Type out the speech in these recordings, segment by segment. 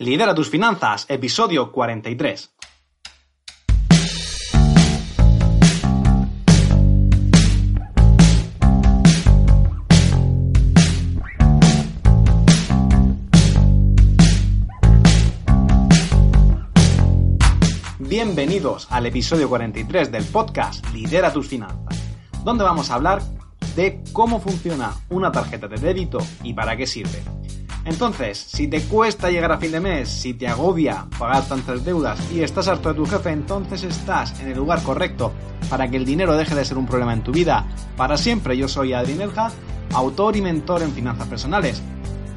Lidera tus finanzas, episodio 43. Bienvenidos al episodio 43 del podcast Lidera tus finanzas, donde vamos a hablar de cómo funciona una tarjeta de débito y para qué sirve. Entonces, si te cuesta llegar a fin de mes, si te agobia pagar tantas deudas y estás harto de tu jefe, entonces estás en el lugar correcto para que el dinero deje de ser un problema en tu vida para siempre. Yo soy Adrián Elja, autor y mentor en finanzas personales.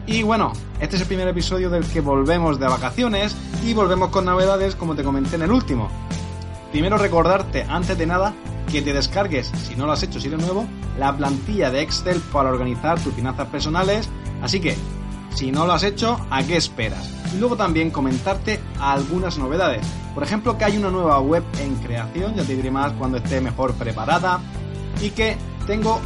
Y bueno, este es el primer episodio del que volvemos de vacaciones y volvemos con novedades como te comenté en el último. Primero recordarte, antes de nada, que te descargues, si no lo has hecho, si eres nuevo, la plantilla de Excel para organizar tus finanzas personales. Así que si no lo has hecho, ¿a qué esperas? Y luego también comentarte algunas novedades. Por ejemplo, que hay una nueva web en creación, ya te diré más cuando esté mejor preparada. Y que tengo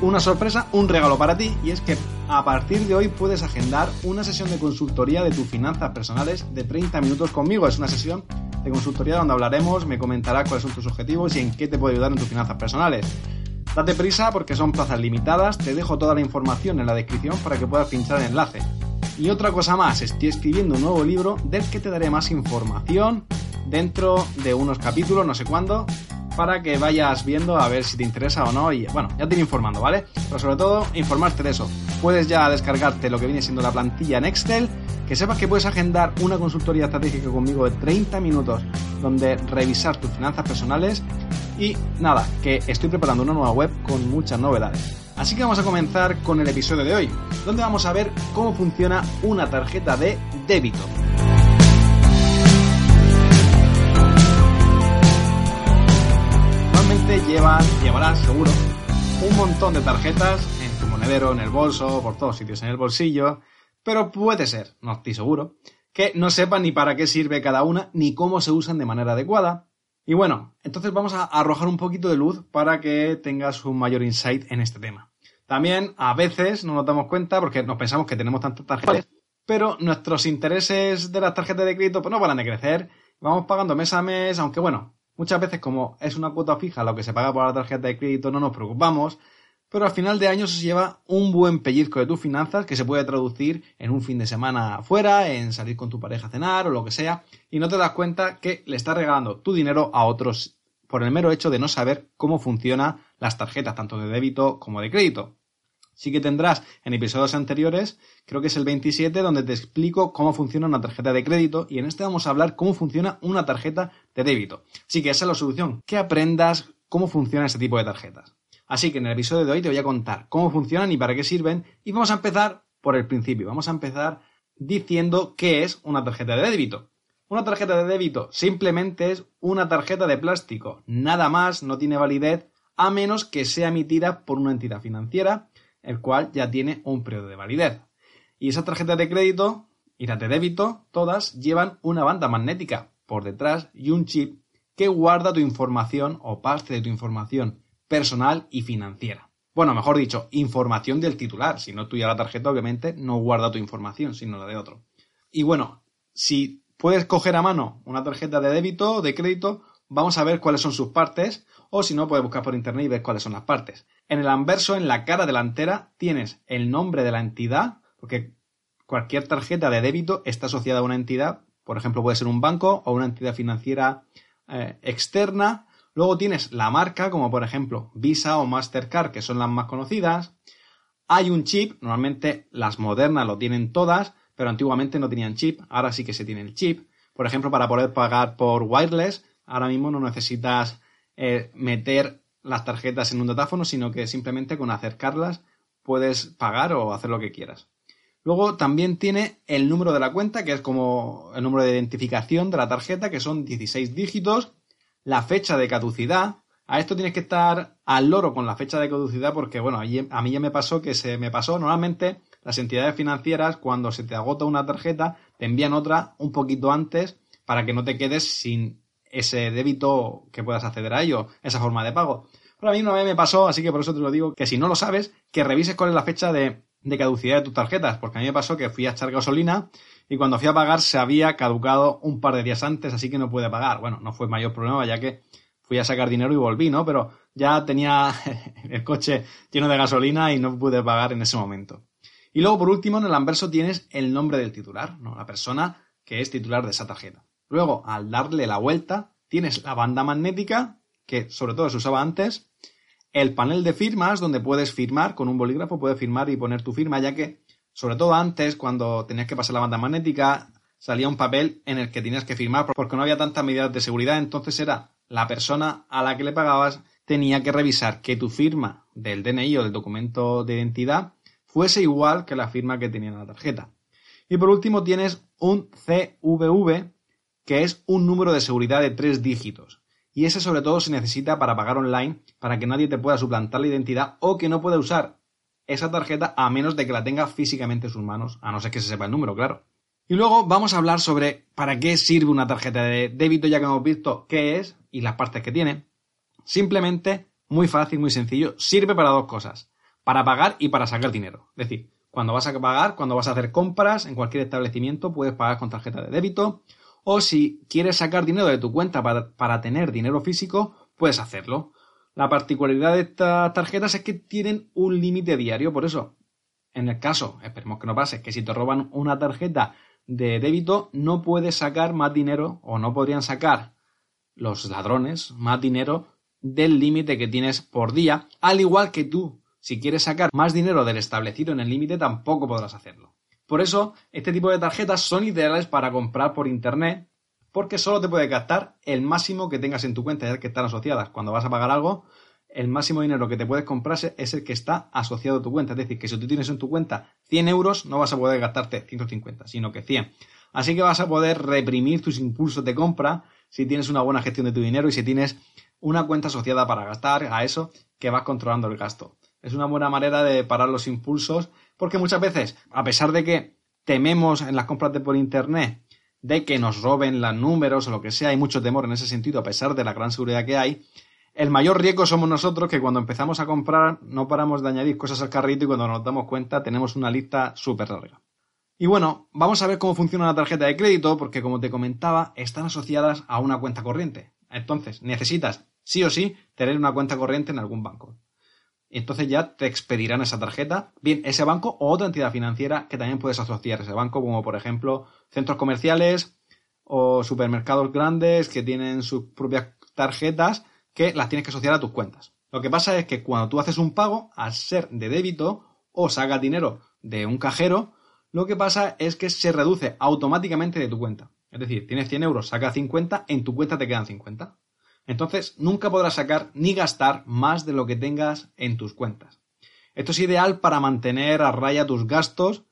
una sorpresa, un regalo para ti, y es que a partir de hoy puedes agendar una sesión de consultoría de tus finanzas personales de 30 minutos conmigo. Es una sesión de consultoría donde hablaremos, me comentarás cuáles son tus objetivos y en qué te puedo ayudar en tus finanzas personales. Date prisa porque son plazas limitadas, te dejo toda la información en la descripción para que puedas pinchar el enlace. Y otra cosa más, estoy escribiendo un nuevo libro del que te daré más información dentro de unos capítulos, no sé cuándo, para que vayas viendo a ver si te interesa o no y bueno, ya te iré informando, ¿vale? Pero sobre todo, informarte de eso. Puedes ya descargarte lo que viene siendo la plantilla en Excel, que sepas que puedes agendar una consultoría estratégica conmigo de 30 minutos donde revisar tus finanzas personales y nada, que estoy preparando una nueva web con muchas novedades. Así que vamos a comenzar con el episodio de hoy, donde vamos a ver cómo funciona una tarjeta de débito. Normalmente llevan, llevarás seguro un montón de tarjetas en tu monedero, en el bolso, por todos sitios, en el bolsillo, pero puede ser, no estoy seguro, que no sepan ni para qué sirve cada una ni cómo se usan de manera adecuada y bueno, entonces vamos a arrojar un poquito de luz para que tengas un mayor insight en este tema. También a veces no nos damos cuenta porque nos pensamos que tenemos tantas tarjetas, pero nuestros intereses de las tarjetas de crédito pues no van a crecer. Vamos pagando mes a mes, aunque bueno, muchas veces como es una cuota fija lo que se paga por la tarjeta de crédito no nos preocupamos, pero al final de año se lleva un buen pellizco de tus finanzas que se puede traducir en un fin de semana fuera, en salir con tu pareja a cenar o lo que sea, y no te das cuenta que le estás regalando tu dinero a otros por el mero hecho de no saber cómo funcionan las tarjetas, tanto de débito como de crédito. Sí que tendrás en episodios anteriores, creo que es el 27, donde te explico cómo funciona una tarjeta de crédito y en este vamos a hablar cómo funciona una tarjeta de débito. Así que esa es la solución, que aprendas cómo funciona este tipo de tarjetas. Así que en el episodio de hoy te voy a contar cómo funcionan y para qué sirven y vamos a empezar por el principio. Vamos a empezar diciendo qué es una tarjeta de débito. Una tarjeta de débito simplemente es una tarjeta de plástico, nada más, no tiene validez a menos que sea emitida por una entidad financiera, el cual ya tiene un periodo de validez. Y esas tarjetas de crédito y de débito, todas llevan una banda magnética por detrás y un chip que guarda tu información o parte de tu información personal y financiera. Bueno, mejor dicho, información del titular. Si no tuya la tarjeta, obviamente no guarda tu información, sino la de otro. Y bueno, si puedes coger a mano una tarjeta de débito o de crédito, vamos a ver cuáles son sus partes, o si no, puedes buscar por internet y ver cuáles son las partes. En el anverso, en la cara delantera, tienes el nombre de la entidad, porque cualquier tarjeta de débito está asociada a una entidad, por ejemplo, puede ser un banco o una entidad financiera eh, externa, Luego tienes la marca, como por ejemplo Visa o Mastercard, que son las más conocidas. Hay un chip, normalmente las modernas lo tienen todas, pero antiguamente no tenían chip, ahora sí que se tiene el chip. Por ejemplo, para poder pagar por wireless, ahora mismo no necesitas eh, meter las tarjetas en un datáfono, sino que simplemente con acercarlas puedes pagar o hacer lo que quieras. Luego también tiene el número de la cuenta, que es como el número de identificación de la tarjeta, que son 16 dígitos la fecha de caducidad. A esto tienes que estar al loro con la fecha de caducidad porque, bueno, a mí ya me pasó que se me pasó. Normalmente las entidades financieras, cuando se te agota una tarjeta, te envían otra un poquito antes para que no te quedes sin ese débito que puedas acceder a ello, esa forma de pago. Pero a mí una vez me pasó, así que por eso te lo digo, que si no lo sabes, que revises cuál es la fecha de de caducidad de tus tarjetas, porque a mí me pasó que fui a echar gasolina y cuando fui a pagar se había caducado un par de días antes, así que no pude pagar. Bueno, no fue mayor problema ya que fui a sacar dinero y volví, ¿no? Pero ya tenía el coche lleno de gasolina y no pude pagar en ese momento. Y luego, por último, en el anverso tienes el nombre del titular, ¿no? La persona que es titular de esa tarjeta. Luego, al darle la vuelta, tienes la banda magnética, que sobre todo se usaba antes, el panel de firmas, donde puedes firmar con un bolígrafo, puedes firmar y poner tu firma, ya que, sobre todo antes, cuando tenías que pasar la banda magnética, salía un papel en el que tenías que firmar porque no había tantas medidas de seguridad, entonces era la persona a la que le pagabas tenía que revisar que tu firma del DNI o del documento de identidad fuese igual que la firma que tenía en la tarjeta. Y por último tienes un CVV, que es un número de seguridad de tres dígitos. Y ese sobre todo se necesita para pagar online, para que nadie te pueda suplantar la identidad o que no pueda usar esa tarjeta a menos de que la tenga físicamente en sus manos, a no ser que se sepa el número, claro. Y luego vamos a hablar sobre para qué sirve una tarjeta de débito, ya que hemos visto qué es y las partes que tiene. Simplemente, muy fácil, muy sencillo, sirve para dos cosas, para pagar y para sacar dinero. Es decir, cuando vas a pagar, cuando vas a hacer compras en cualquier establecimiento, puedes pagar con tarjeta de débito o si quieres sacar dinero de tu cuenta para, tener dinero físico, puedes hacerlo. La particularidad de estas tarjetas es que tienen un límite diario, por eso, en el caso, esperemos que no pase, que si te roban una tarjeta de débito, no puedes sacar más dinero o no podrían sacar los ladrones más dinero del límite que tienes por día, al igual que tú, si quieres sacar más dinero del establecido en el límite, tampoco podrás hacerlo. Por eso, este tipo de tarjetas son ideales para comprar por internet, porque solo te puede gastar el máximo que tengas en tu cuenta, ya que están asociadas. Cuando vas a pagar algo, el máximo dinero que te puedes comprar es el que está asociado a tu cuenta. Es decir, que si tú tienes en tu cuenta 100 euros, no vas a poder gastarte 150, sino que 100. Así que vas a poder reprimir tus impulsos de compra si tienes una buena gestión de tu dinero y si tienes una cuenta asociada para gastar a eso que vas controlando el gasto. Es una buena manera de parar los impulsos porque muchas veces, a pesar de que tememos en las compras de por internet de que nos roben los números o lo que sea, hay mucho temor en ese sentido a pesar de la gran seguridad que hay, el mayor riesgo somos nosotros que cuando empezamos a comprar no paramos de añadir cosas al carrito y cuando nos damos cuenta tenemos una lista súper larga. Y bueno, vamos a ver cómo funciona una tarjeta de crédito porque como te comentaba están asociadas a una cuenta corriente. Entonces necesitas sí o sí tener una cuenta corriente en algún banco entonces ya te expedirán esa tarjeta, bien ese banco o otra entidad financiera que también puedes asociar ese banco, como por ejemplo centros comerciales o supermercados grandes que tienen sus propias tarjetas que las tienes que asociar a tus cuentas. Lo que pasa es que cuando tú haces un pago, al ser de débito o sacas dinero de un cajero, lo que pasa es que se reduce automáticamente de tu cuenta. Es decir, tienes 100 euros, sacas 50, en tu cuenta te quedan 50. Entonces, nunca podrás sacar ni gastar más de lo que tengas en tus cuentas. Esto es ideal para mantener a raya tus gastos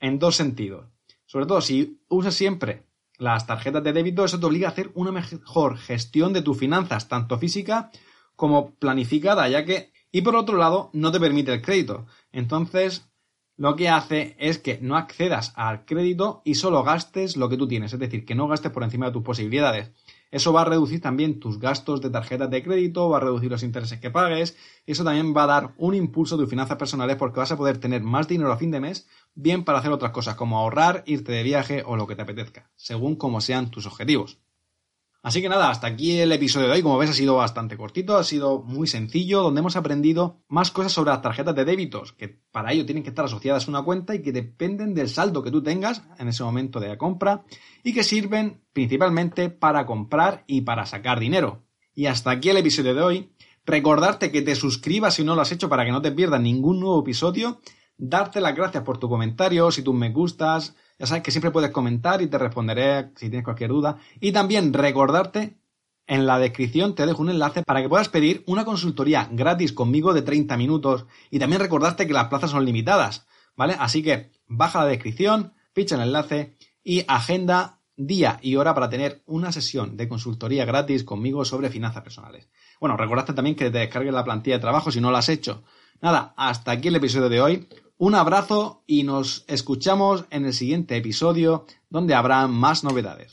en dos sentidos. Sobre todo, si usas siempre las tarjetas de débito, eso te obliga a hacer una mejor gestión de tus finanzas, tanto física como planificada, ya que, y por otro lado, no te permite el crédito. Entonces, lo que hace es que no accedas al crédito y solo gastes lo que tú tienes, es decir, que no gastes por encima de tus posibilidades. Eso va a reducir también tus gastos de tarjetas de crédito, va a reducir los intereses que pagues, eso también va a dar un impulso a tus finanzas personales porque vas a poder tener más dinero a fin de mes, bien para hacer otras cosas como ahorrar, irte de viaje o lo que te apetezca, según como sean tus objetivos. Así que nada, hasta aquí el episodio de hoy. Como ves, ha sido bastante cortito, ha sido muy sencillo, donde hemos aprendido más cosas sobre las tarjetas de débitos, que para ello tienen que estar asociadas a una cuenta y que dependen del saldo que tú tengas en ese momento de la compra y que sirven principalmente para comprar y para sacar dinero. Y hasta aquí el episodio de hoy. Recordarte que te suscribas si no lo has hecho para que no te pierdas ningún nuevo episodio. Darte las gracias por tu comentario, si tú me gustas, ya sabes que siempre puedes comentar y te responderé si tienes cualquier duda. Y también recordarte, en la descripción te dejo un enlace para que puedas pedir una consultoría gratis conmigo de 30 minutos. Y también recordarte que las plazas son limitadas, ¿vale? Así que baja la descripción, ficha el enlace y agenda día y hora para tener una sesión de consultoría gratis conmigo sobre finanzas personales. Bueno, recordarte también que te descargues la plantilla de trabajo si no lo has hecho. Nada, hasta aquí el episodio de hoy. Un abrazo y nos escuchamos en el siguiente episodio donde habrá más novedades.